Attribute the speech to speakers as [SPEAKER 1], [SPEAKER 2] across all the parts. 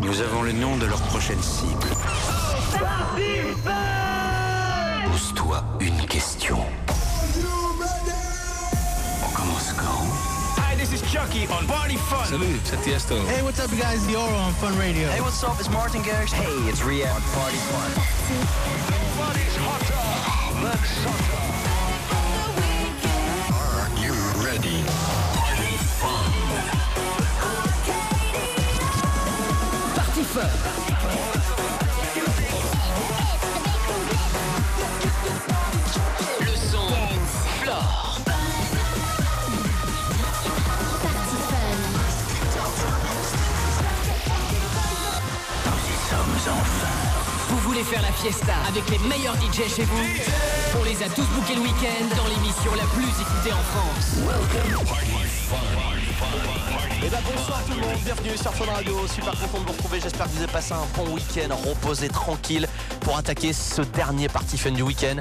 [SPEAKER 1] Nous avons le nom de leur prochaine cible. Pose-toi une question. On commence quand?
[SPEAKER 2] Hi, this is Chucky on Party Fun.
[SPEAKER 3] Salut, c'est Tiesto.
[SPEAKER 4] Hey, what's up, guys? Dioro on Fun Radio.
[SPEAKER 2] Hey, what's up? It's Martin Garrix. Hey, it's Ria on Party Fun. Nobody's hotter than
[SPEAKER 5] faire la fiesta avec les meilleurs DJ chez vous On les a tous bookés le week-end dans l'émission la plus écoutée en France.
[SPEAKER 6] Et bah bonsoir tout le monde, bienvenue sur Fun Radio, super content de vous retrouver, j'espère que vous avez passé un bon week-end, reposé tranquille pour attaquer ce dernier party fun du week-end.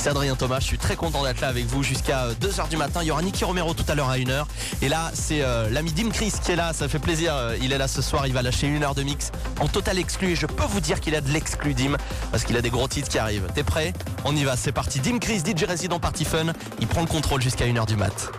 [SPEAKER 6] C'est Adrien Thomas, je suis très content d'être là avec vous jusqu'à 2h du matin. Il y aura Nicky Romero tout à l'heure à 1h. Et là, c'est euh, l'ami Dim Chris qui est là, ça fait plaisir. euh, Il est là ce soir, il va lâcher une heure de mix en total exclu. Et je peux vous dire qu'il a de l'exclu Dim parce qu'il a des gros titres qui arrivent. T'es prêt? On y va, c'est parti. Dim Chris, DJ Resident Party Fun, il prend le contrôle jusqu'à 1h du mat.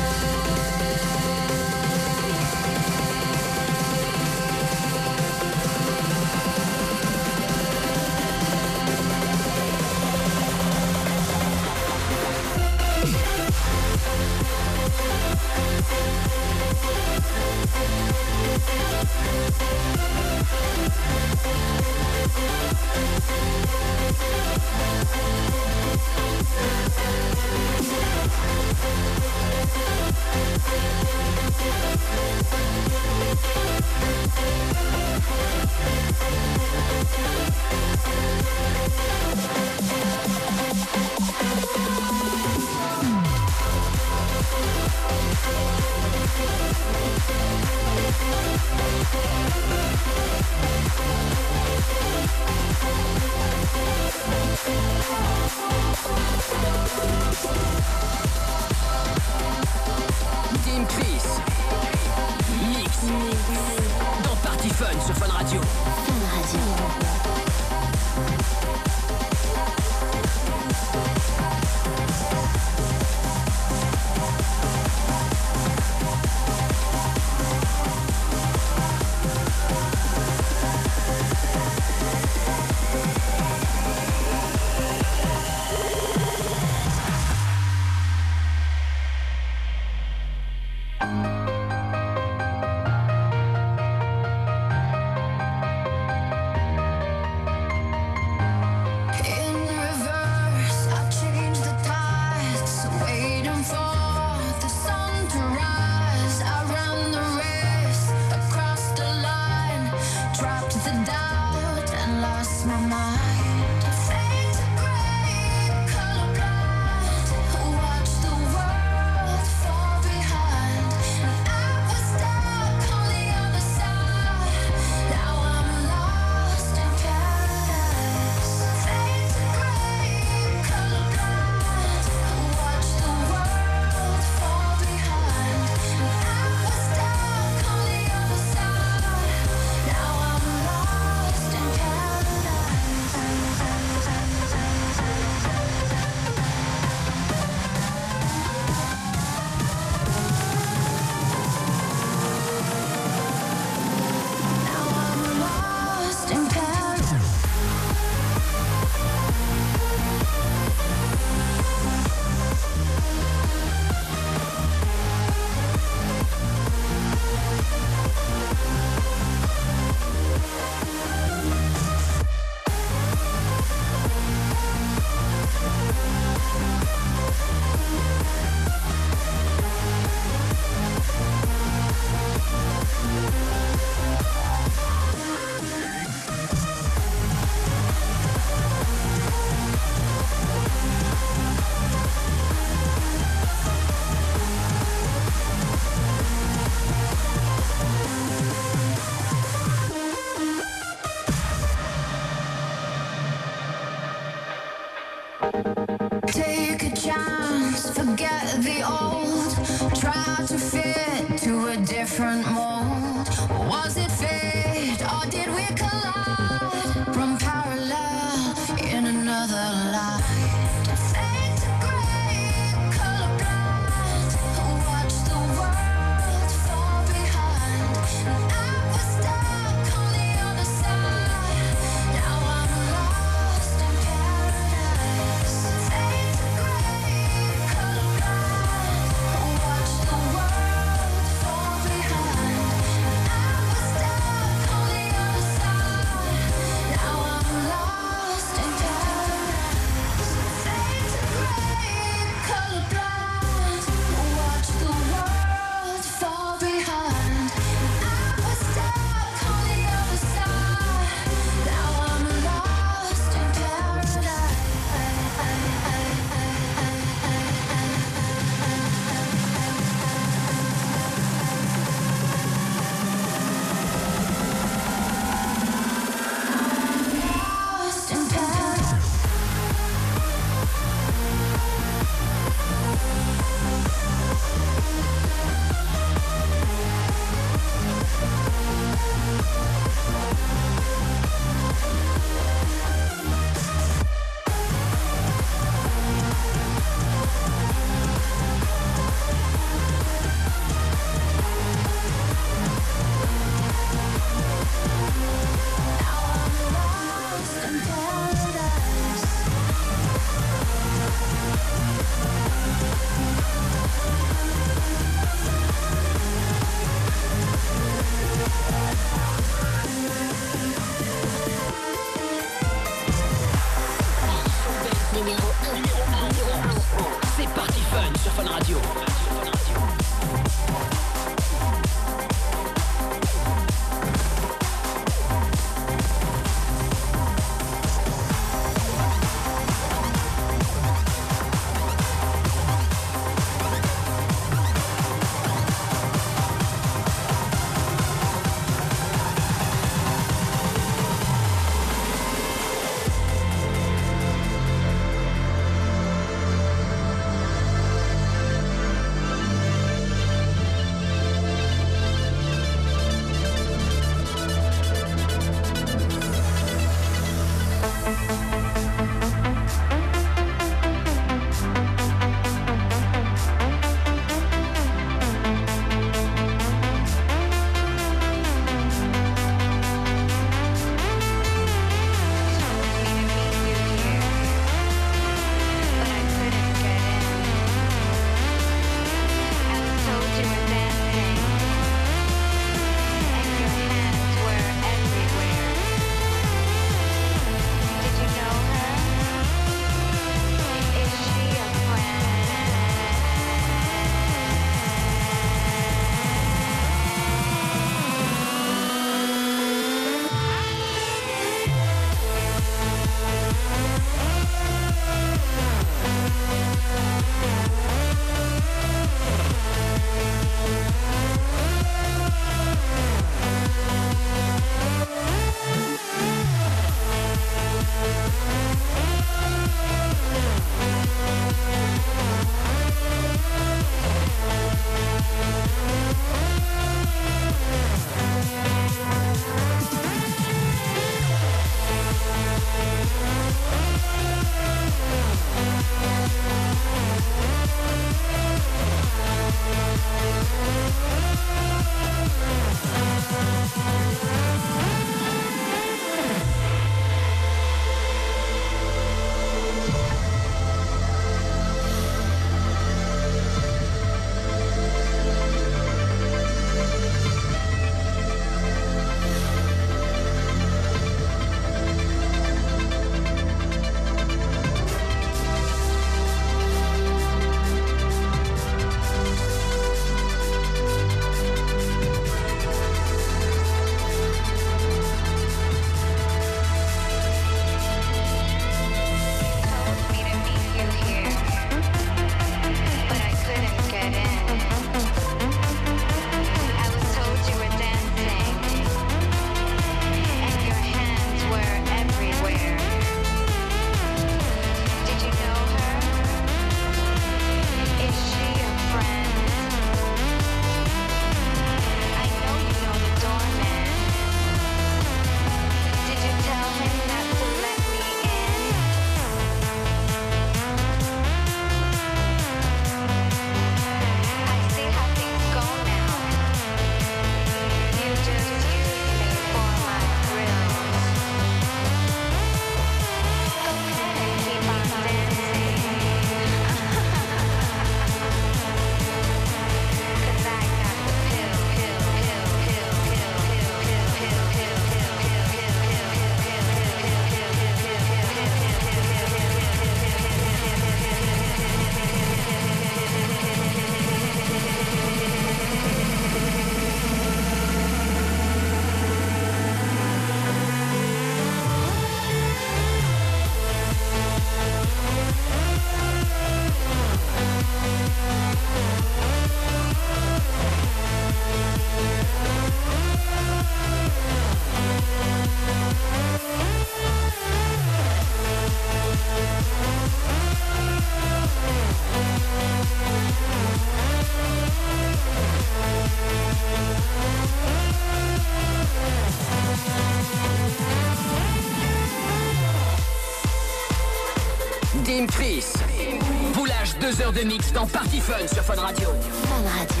[SPEAKER 7] de mix dans Party Fun sur Fun Radio.
[SPEAKER 8] Fun Radio.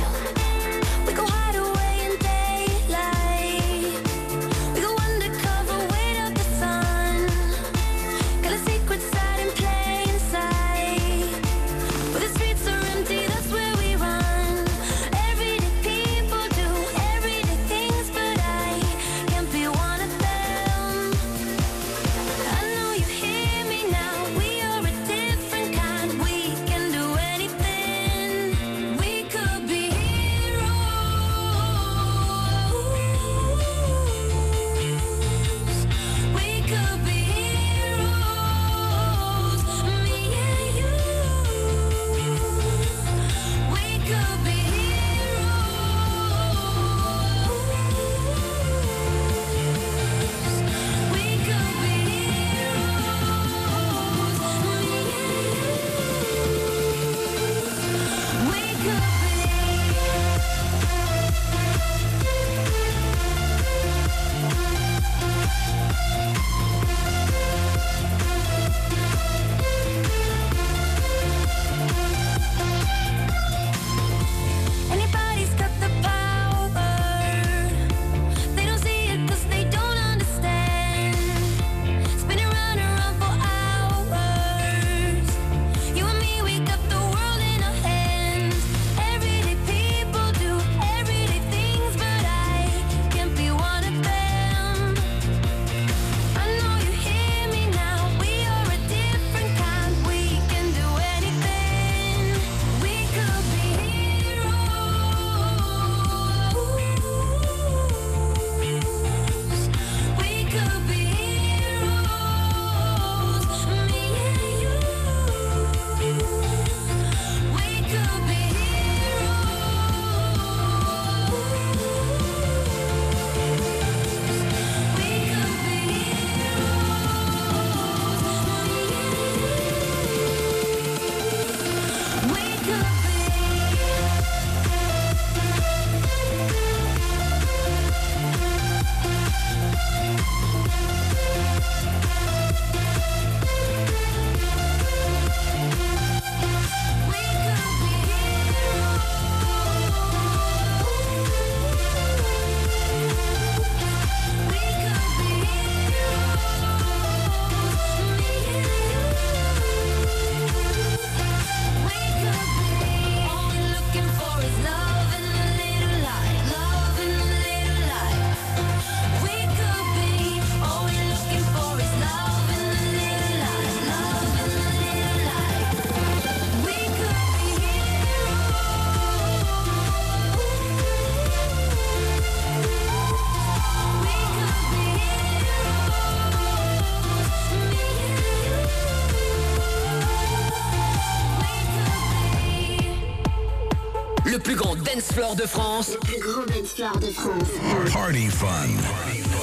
[SPEAKER 7] dance floor de France.
[SPEAKER 8] Le plus gros dance floor de France.
[SPEAKER 9] Party Fun.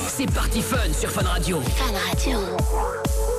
[SPEAKER 7] C'est Party Fun sur Fun Radio.
[SPEAKER 8] Fun Radio.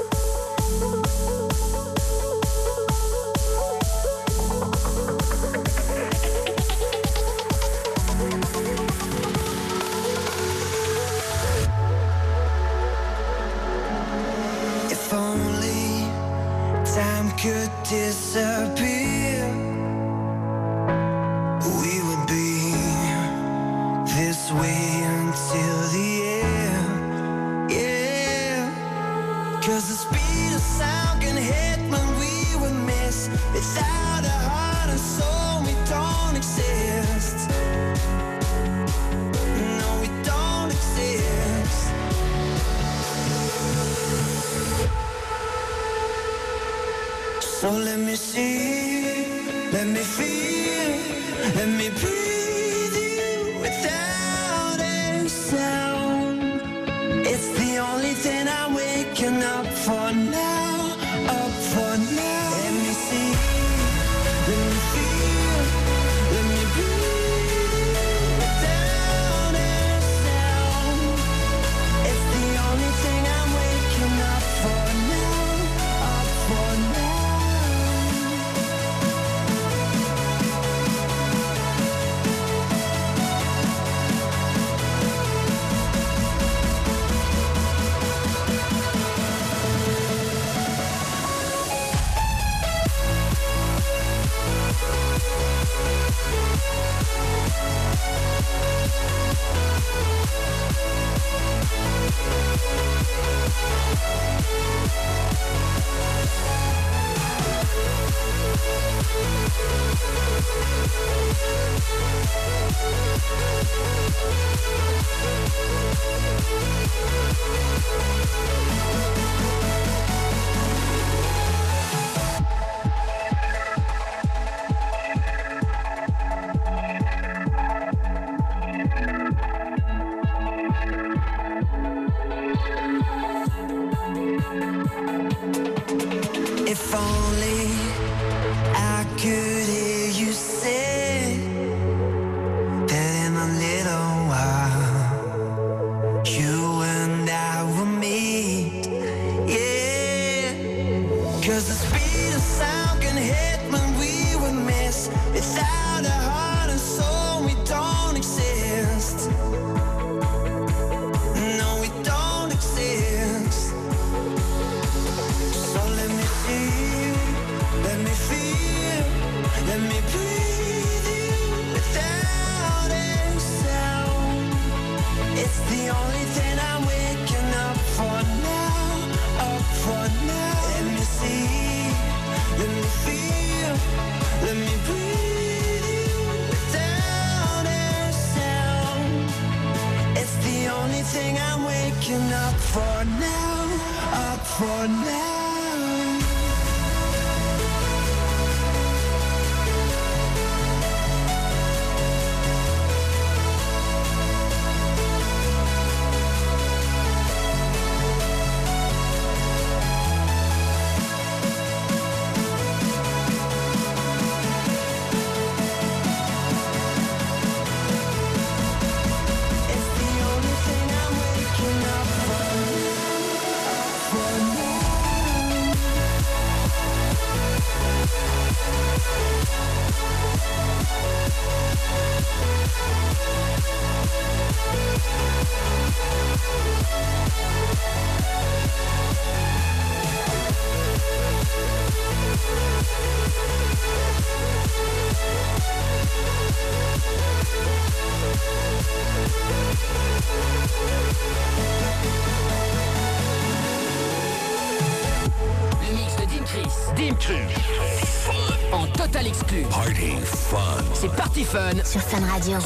[SPEAKER 10] up for now, up for now.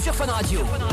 [SPEAKER 5] Sur Fun Radio.
[SPEAKER 11] Radio.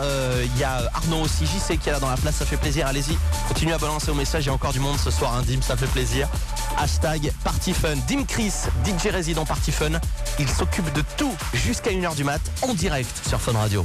[SPEAKER 12] Euh, il y a Arnaud aussi, JC qui est là dans la place, ça fait plaisir, allez-y, continuez à balancer au message, il y a encore du monde ce soir, un Dim, ça fait plaisir. Hashtag Party Fun, Dim Chris, DJ résident Party Fun, il s'occupe de tout jusqu'à 1h du mat en direct sur Fun Radio.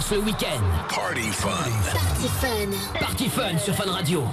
[SPEAKER 5] ce week-end.
[SPEAKER 13] Party Fun.
[SPEAKER 9] Party Fun.
[SPEAKER 5] Party Fun sur Fun Radio.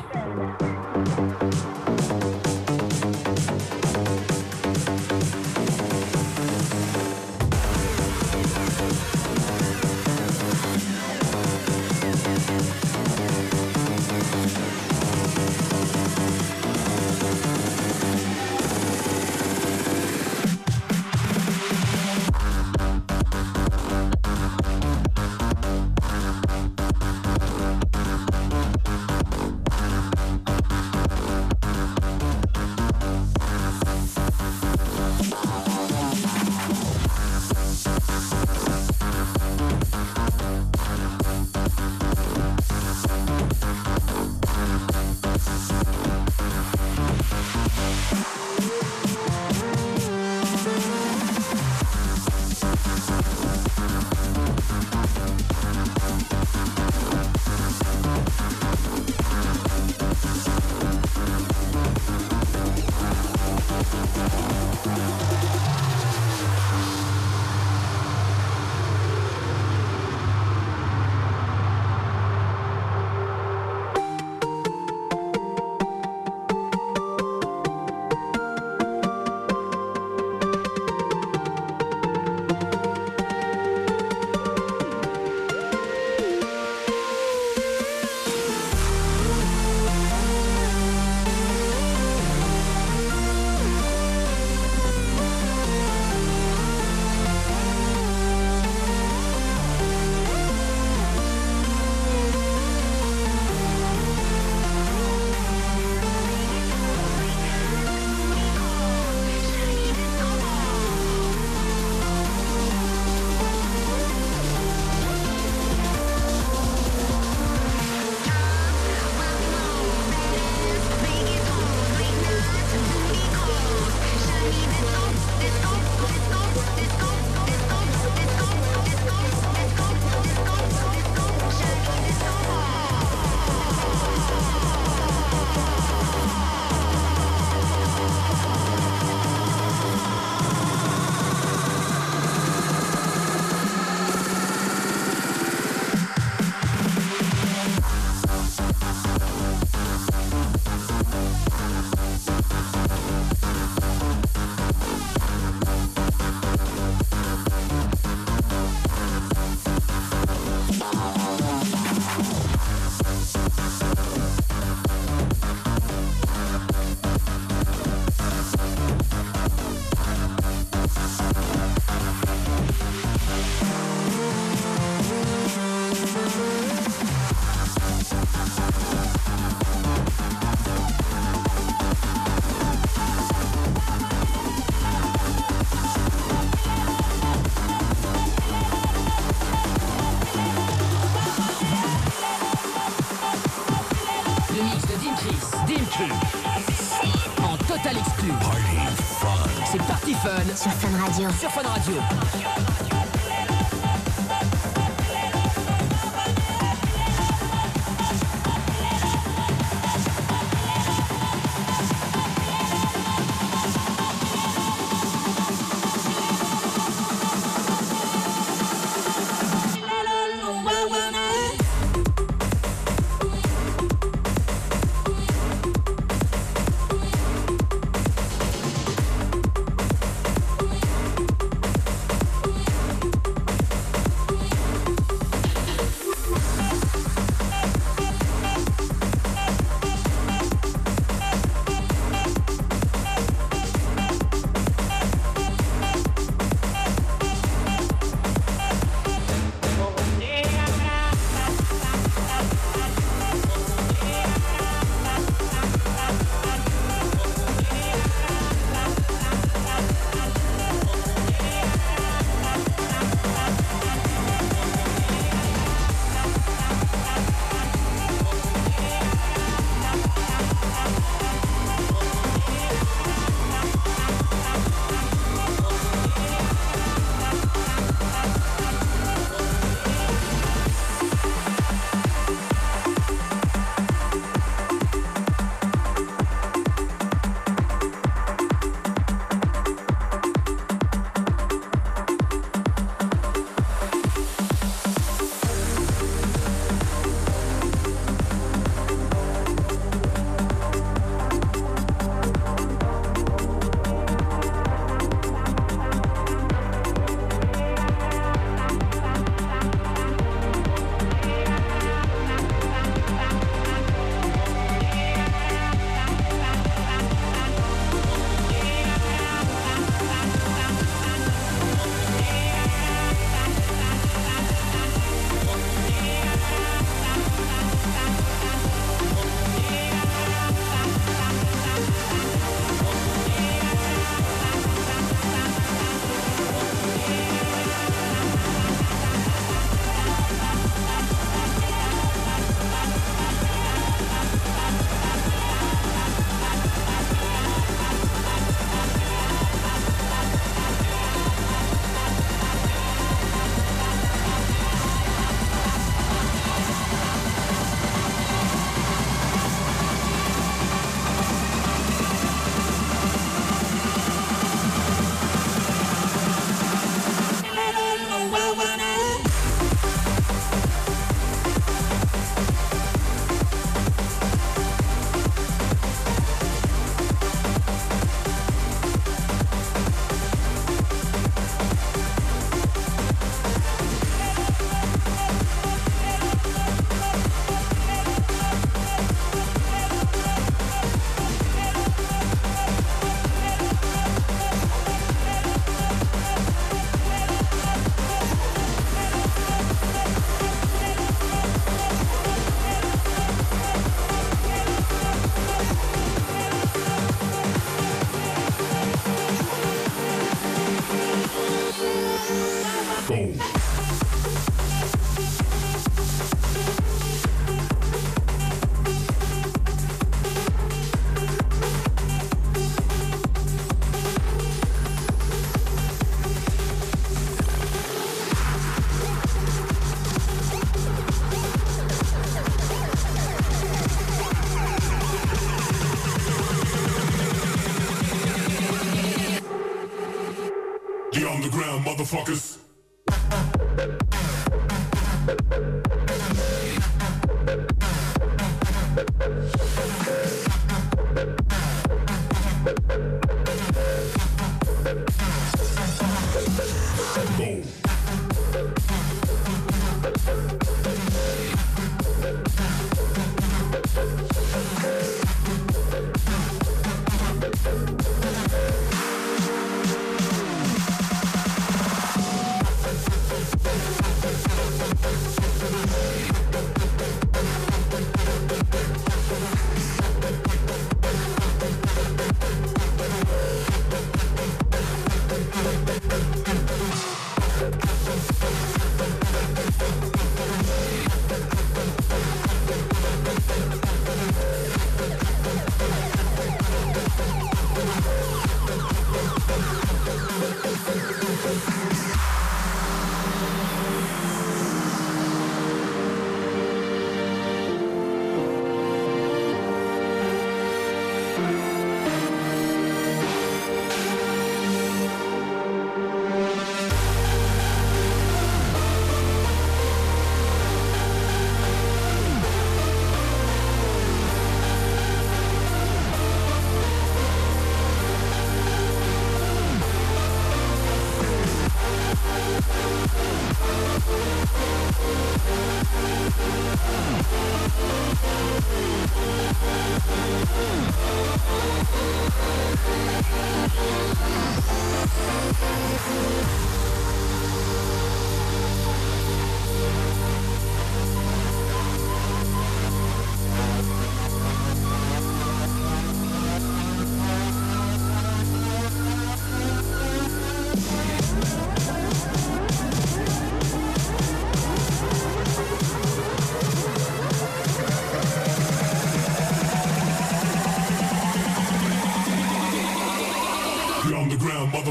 [SPEAKER 9] Radio.
[SPEAKER 14] sur Fun Radio.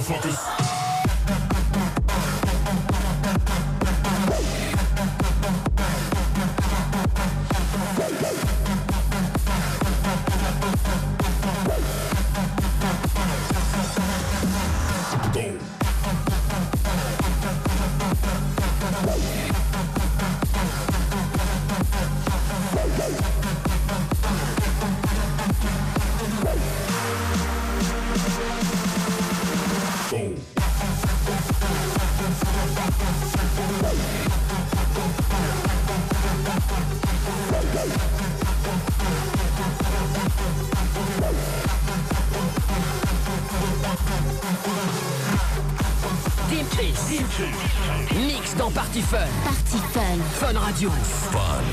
[SPEAKER 15] motherfuckers.
[SPEAKER 7] Mix dans Party Fun.
[SPEAKER 8] Party Fun.
[SPEAKER 7] Fun Radio. Fun.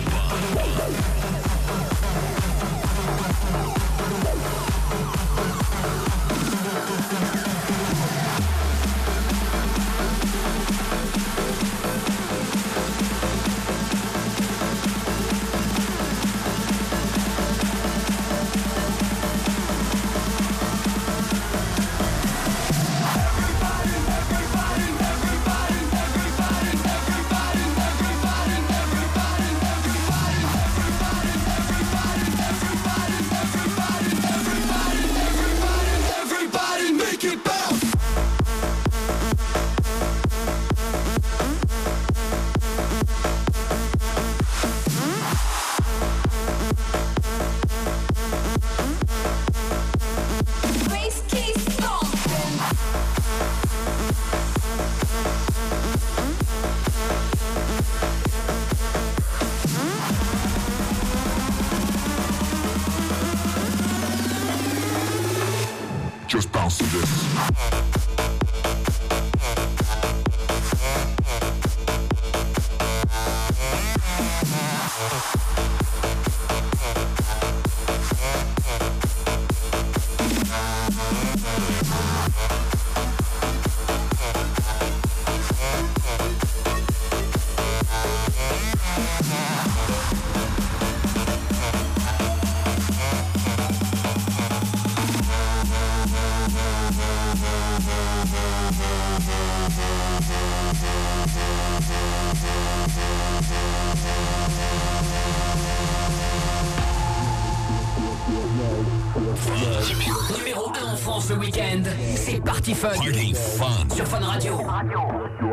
[SPEAKER 7] Fun.
[SPEAKER 13] Party Fun.
[SPEAKER 7] Sur Fun Radio.
[SPEAKER 8] Fun Radio.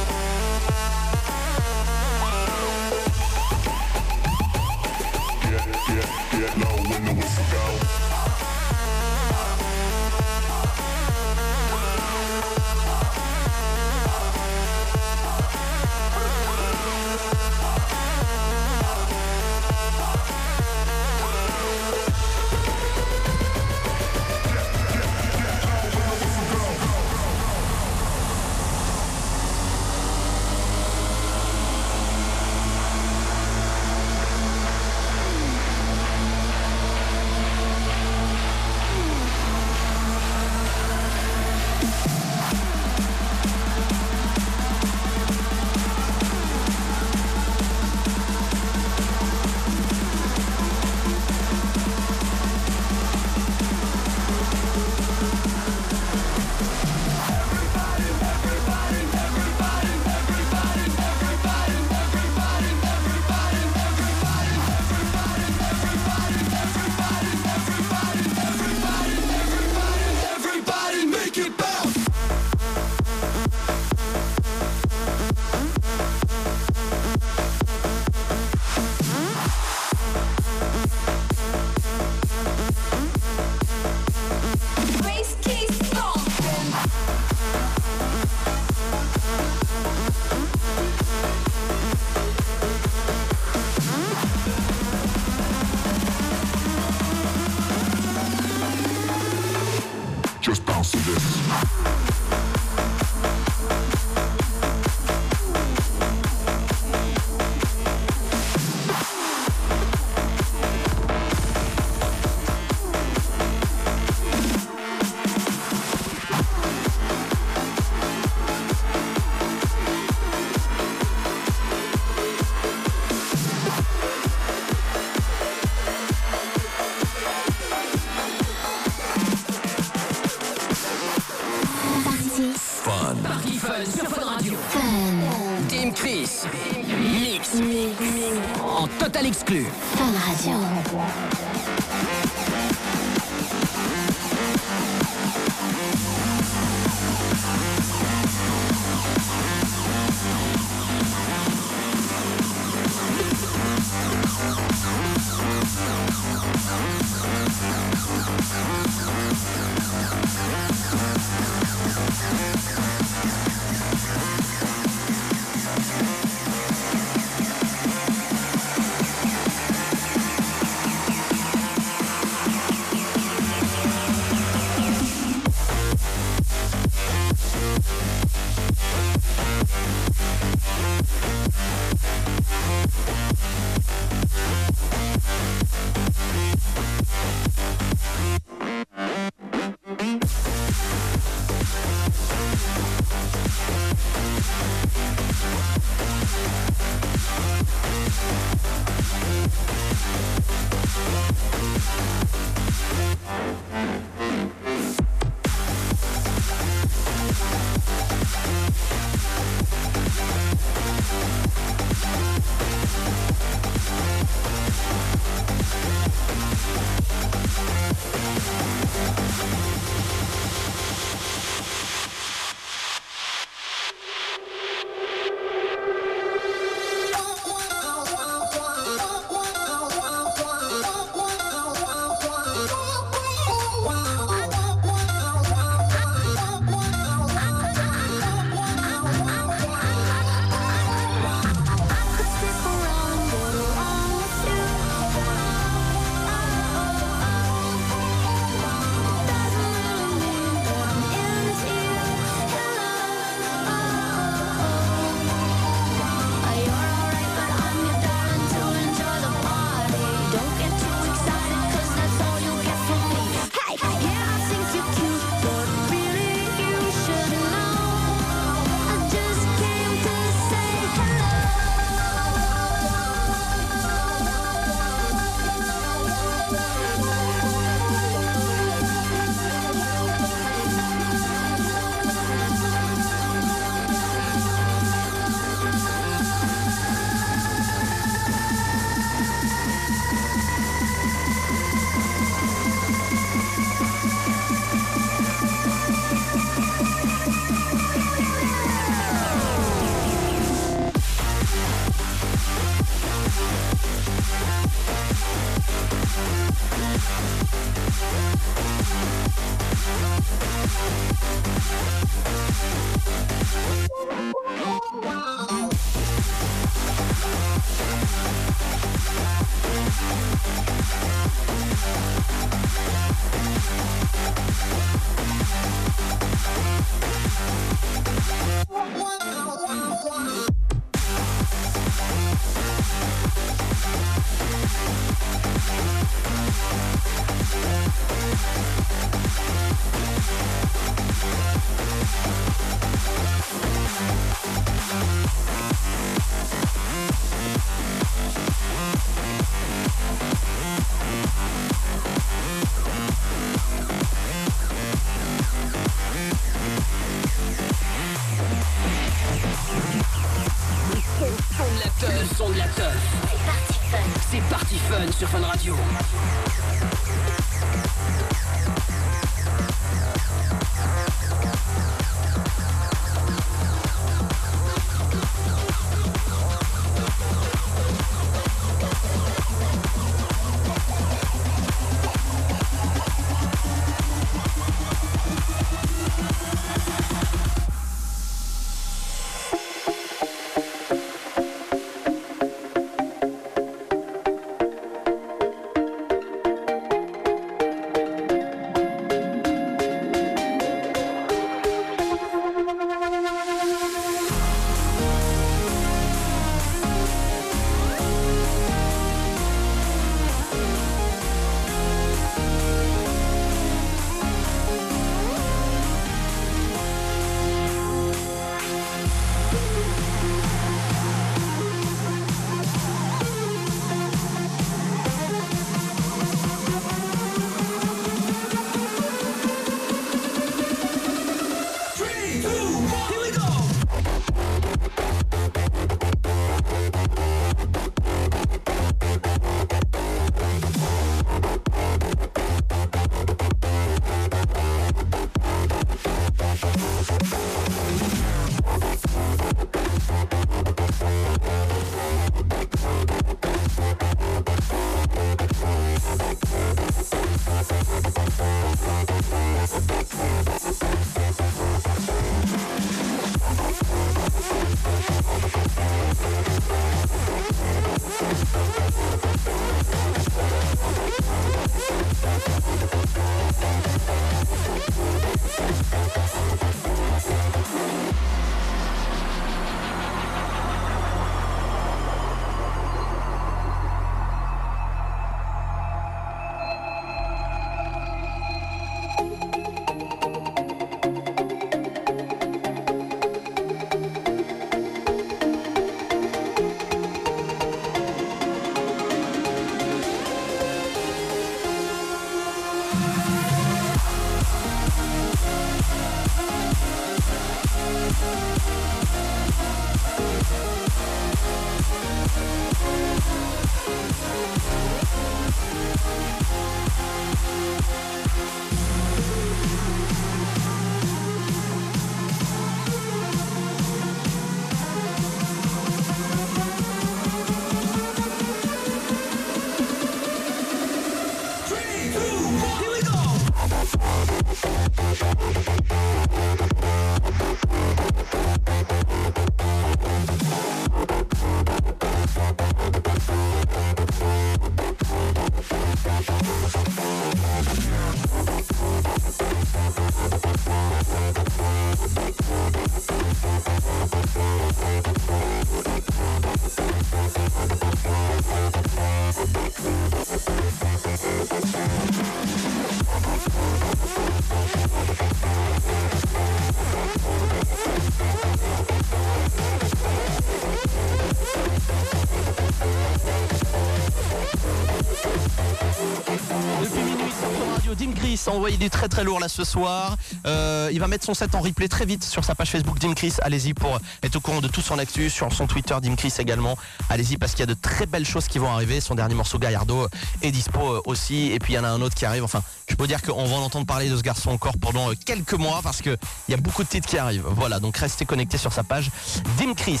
[SPEAKER 12] Très très lourd là ce soir. Euh, il va mettre son set en replay très vite sur sa page Facebook Dim Chris. Allez-y pour être au courant de tout son actu, sur son Twitter Dim Chris également. Allez-y parce qu'il y a de très belles choses qui vont arriver. Son dernier morceau Gallardo est dispo euh, aussi. Et puis il y en a un autre qui arrive. Enfin, je peux dire qu'on va en entendre parler de ce garçon encore pendant euh, quelques mois parce qu'il y a beaucoup de titres qui arrivent. Voilà, donc restez connectés sur sa page Dim Chris.